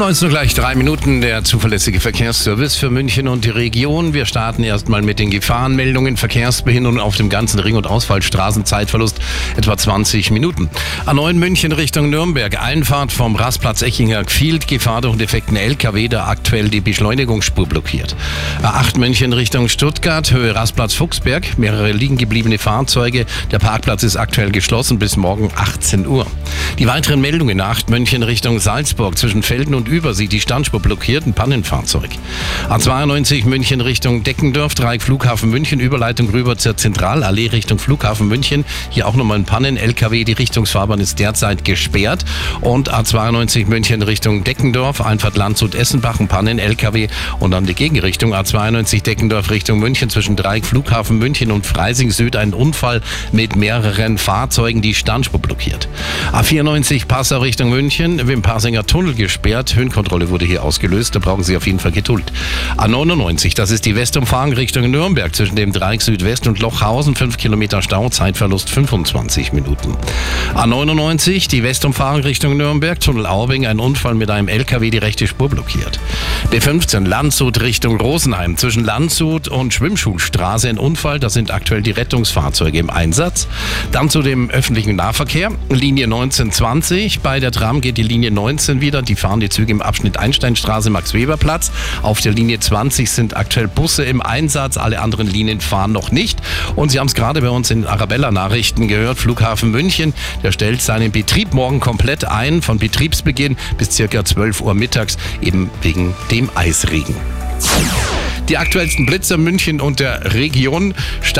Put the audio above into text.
19 gleich drei Minuten der zuverlässige Verkehrsservice für München und die Region. Wir starten erstmal mit den Gefahrenmeldungen. Verkehrsbehinderung auf dem ganzen Ring- und Ausfallstraßen. Zeitverlust etwa 20 Minuten. A9 München Richtung Nürnberg. Einfahrt vom Rastplatz Echinger Field. Gefahr durch defekten LKW, der aktuell die Beschleunigungsspur blockiert. A8 München Richtung Stuttgart. Höhe Rastplatz Fuchsberg. Mehrere liegen gebliebene Fahrzeuge. Der Parkplatz ist aktuell geschlossen bis morgen 18 Uhr. Die weiteren Meldungen. A8 München Richtung Salzburg zwischen Felden und Übersee die Standspur blockiert, ein Pannenfahrzeug. A92 München Richtung Deckendorf, Dreieck Flughafen München, Überleitung rüber zur Zentralallee Richtung Flughafen München. Hier auch nochmal ein Pannen-LKW, die Richtungsfahrbahn ist derzeit gesperrt. Und A92 München Richtung Deckendorf, Einfahrt Landshut-Essenbach, ein Pannen-LKW und dann die Gegenrichtung A92 Deckendorf Richtung München zwischen Dreieck Flughafen München und Freising Süd ein Unfall mit mehreren Fahrzeugen, die Standspur blockiert. A94 Passau Richtung München, im Passinger Tunnel gesperrt, Höhenkontrolle wurde hier ausgelöst. Da brauchen Sie auf jeden Fall Geduld. A99, das ist die Westumfahrung Richtung Nürnberg zwischen dem Dreieck Südwest und Lochhausen. 5 Kilometer Stau, Zeitverlust 25 Minuten. A99, die Westumfahrung Richtung Nürnberg, Tunnel Aubing, ein Unfall mit einem LKW, die rechte Spur blockiert. B15, Landshut Richtung Rosenheim. Zwischen Landshut und Schwimmschulstraße ein Unfall. Da sind aktuell die Rettungsfahrzeuge im Einsatz. Dann zu dem öffentlichen Nahverkehr. Linie 1920. Bei der Tram geht die Linie 19 wieder. Die fahren die Züge im Abschnitt Einsteinstraße, Max-Weber-Platz. Auf der Linie 20 sind aktuell Busse im Einsatz. Alle anderen Linien fahren noch nicht. Und Sie haben es gerade bei uns in Arabella-Nachrichten gehört. Flughafen München, der stellt seinen Betrieb morgen komplett ein, von Betriebsbeginn bis circa 12 Uhr mittags, eben wegen dem Eisregen. Die aktuellsten Blitzer München und der Region. Stadt